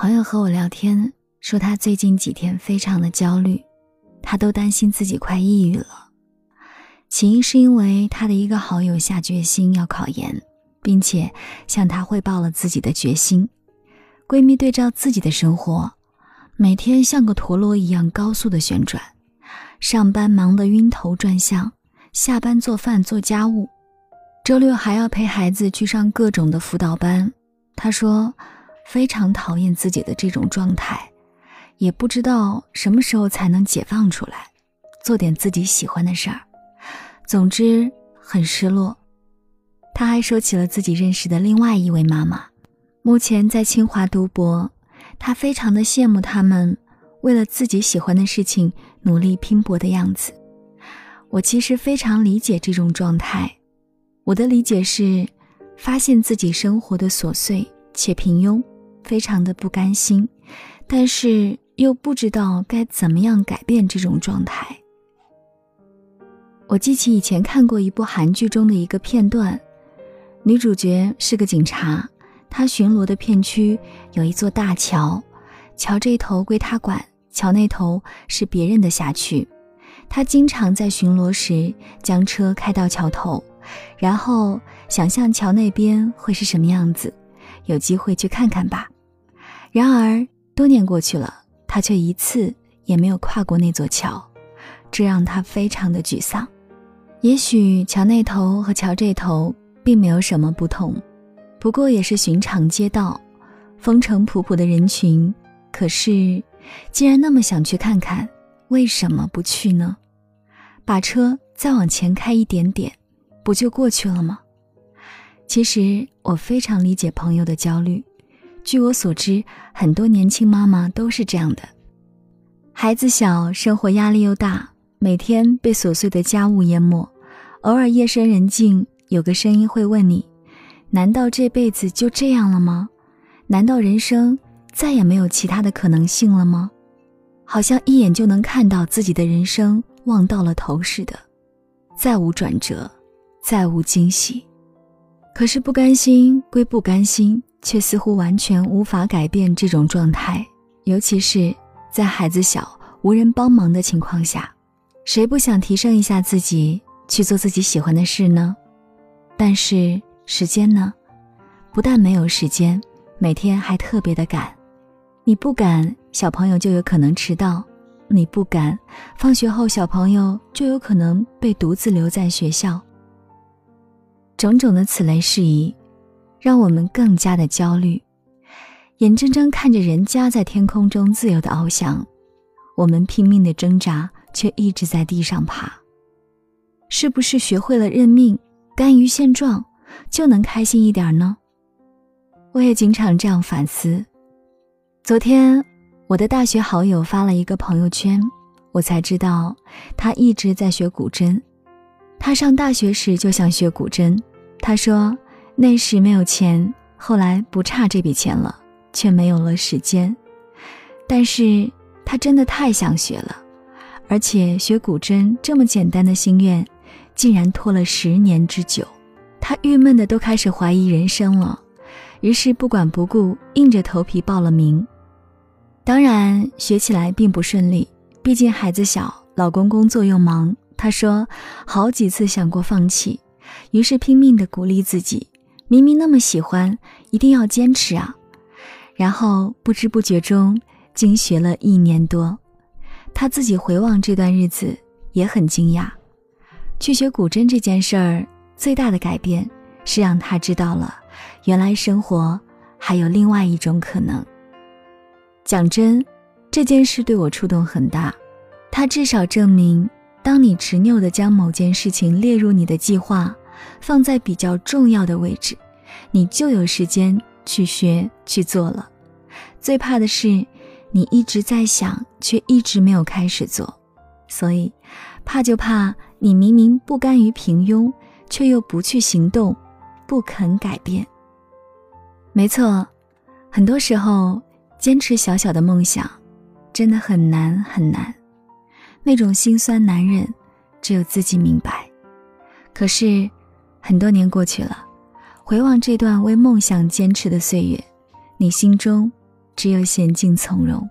朋友和我聊天说，他最近几天非常的焦虑，他都担心自己快抑郁了。起因是因为他的一个好友下决心要考研，并且向他汇报了自己的决心。闺蜜对照自己的生活，每天像个陀螺一样高速的旋转，上班忙得晕头转向，下班做饭做家务，周六还要陪孩子去上各种的辅导班。她说，非常讨厌自己的这种状态，也不知道什么时候才能解放出来，做点自己喜欢的事儿。总之很失落。她还说起了自己认识的另外一位妈妈。目前在清华读博，他非常的羡慕他们为了自己喜欢的事情努力拼搏的样子。我其实非常理解这种状态。我的理解是，发现自己生活的琐碎且平庸，非常的不甘心，但是又不知道该怎么样改变这种状态。我记起以前看过一部韩剧中的一个片段，女主角是个警察。她巡逻的片区有一座大桥，桥这头归她管，桥那头是别人的辖区。她经常在巡逻时将车开到桥头，然后想象桥那边会是什么样子，有机会去看看吧。然而多年过去了，他却一次也没有跨过那座桥，这让他非常的沮丧。也许桥那头和桥这头并没有什么不同。不过也是寻常街道，风尘仆仆的人群。可是，既然那么想去看看，为什么不去呢？把车再往前开一点点，不就过去了吗？其实我非常理解朋友的焦虑。据我所知，很多年轻妈妈都是这样的：孩子小，生活压力又大，每天被琐碎的家务淹没，偶尔夜深人静，有个声音会问你。难道这辈子就这样了吗？难道人生再也没有其他的可能性了吗？好像一眼就能看到自己的人生望到了头似的，再无转折，再无惊喜。可是不甘心归不甘心，却似乎完全无法改变这种状态。尤其是在孩子小、无人帮忙的情况下，谁不想提升一下自己，去做自己喜欢的事呢？但是。时间呢？不但没有时间，每天还特别的赶。你不赶，小朋友就有可能迟到；你不赶，放学后小朋友就有可能被独自留在学校。种种的此类事宜，让我们更加的焦虑。眼睁睁看着人家在天空中自由的翱翔，我们拼命的挣扎，却一直在地上爬。是不是学会了认命，甘于现状？就能开心一点呢？我也经常这样反思。昨天，我的大学好友发了一个朋友圈，我才知道他一直在学古筝。他上大学时就想学古筝，他说那时没有钱，后来不差这笔钱了，却没有了时间。但是他真的太想学了，而且学古筝这么简单的心愿，竟然拖了十年之久。他郁闷的都开始怀疑人生了，于是不管不顾，硬着头皮报了名。当然，学起来并不顺利，毕竟孩子小，老公工作又忙。他说好几次想过放弃，于是拼命的鼓励自己，明明那么喜欢，一定要坚持啊！然后不知不觉中，竟学了一年多。他自己回望这段日子，也很惊讶。去学古筝这件事儿。最大的改变是让他知道了，原来生活还有另外一种可能。讲真，这件事对我触动很大。它至少证明，当你执拗地将某件事情列入你的计划，放在比较重要的位置，你就有时间去学去做了。最怕的是，你一直在想，却一直没有开始做。所以，怕就怕你明明不甘于平庸。却又不去行动，不肯改变。没错，很多时候坚持小小的梦想，真的很难很难。那种心酸难忍，只有自己明白。可是，很多年过去了，回望这段为梦想坚持的岁月，你心中只有娴静从容，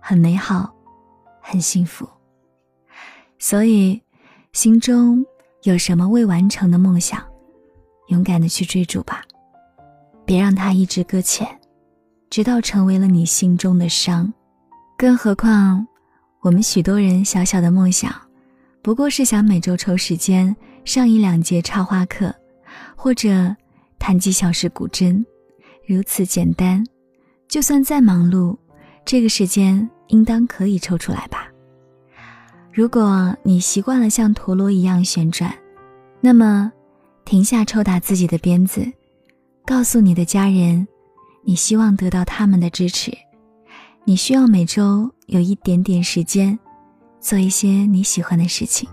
很美好，很幸福。所以，心中有什么未完成的梦想，勇敢的去追逐吧，别让它一直搁浅，直到成为了你心中的伤。更何况，我们许多人小小的梦想，不过是想每周抽时间上一两节插花课，或者弹几小时古筝，如此简单。就算再忙碌，这个时间应当可以抽出来吧。如果你习惯了像陀螺一样旋转，那么停下抽打自己的鞭子，告诉你的家人，你希望得到他们的支持。你需要每周有一点点时间，做一些你喜欢的事情。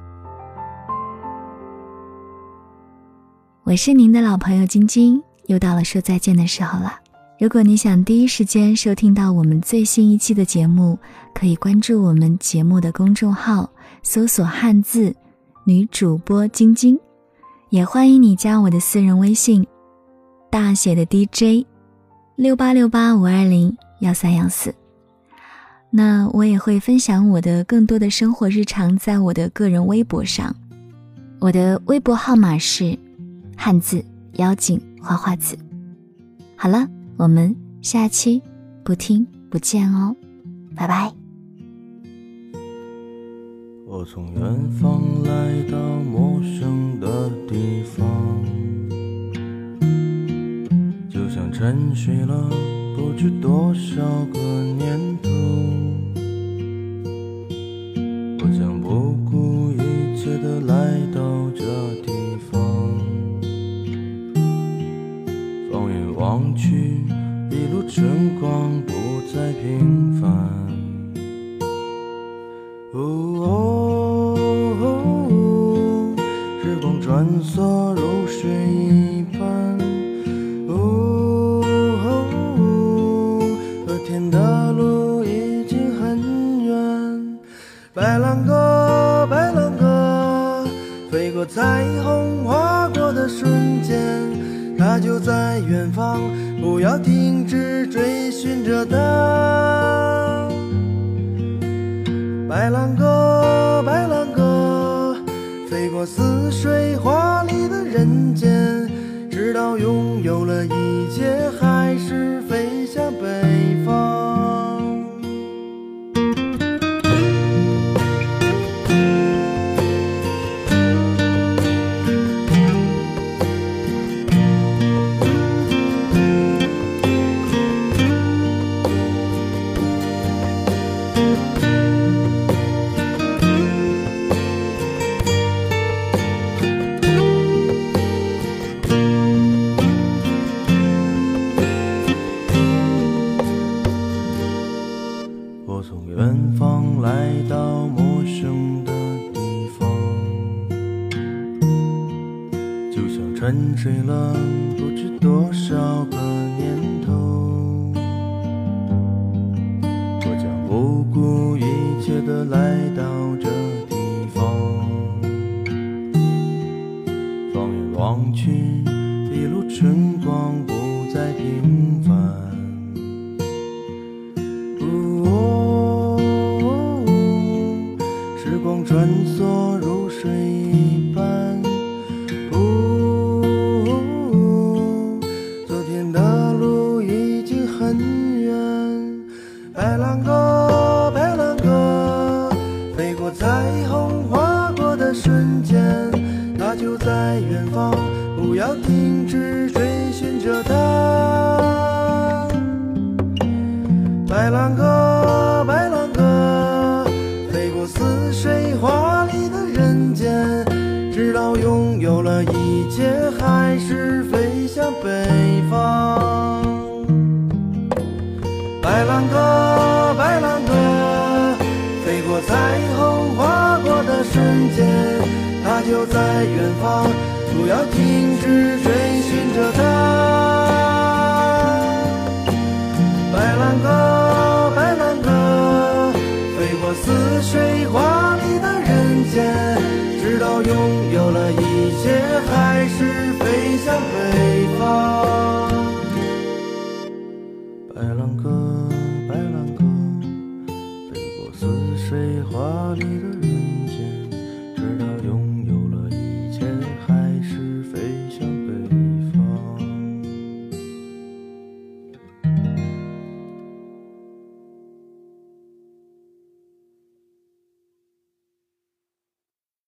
我是您的老朋友晶晶，又到了说再见的时候了。如果你想第一时间收听到我们最新一期的节目，可以关注我们节目的公众号，搜索汉字女主播晶晶，也欢迎你加我的私人微信，大写的 DJ，六八六八五二零幺三幺四。那我也会分享我的更多的生活日常，在我的个人微博上，我的微博号码是汉字妖精花花子。好了，我们下期不听不见哦，拜拜。我从远方来到陌生的地方，就像沉睡了不知多少个年穿梭如水一般。哦，哦和天的路已经很远。白浪哥，白浪哥，飞过彩虹划过的瞬间，它就在远方。不要停止追寻着它。白浪哥，白浪。我似水华丽的人间，直到拥有了一切，还是就像沉睡了不知多少个年头，我将不顾一切的来到拥有了一切，还是飞向北方。白兰鸽，白兰鸽，飞过彩虹划过的瞬间，它就在远方，不要停止追寻着它。水花里的人。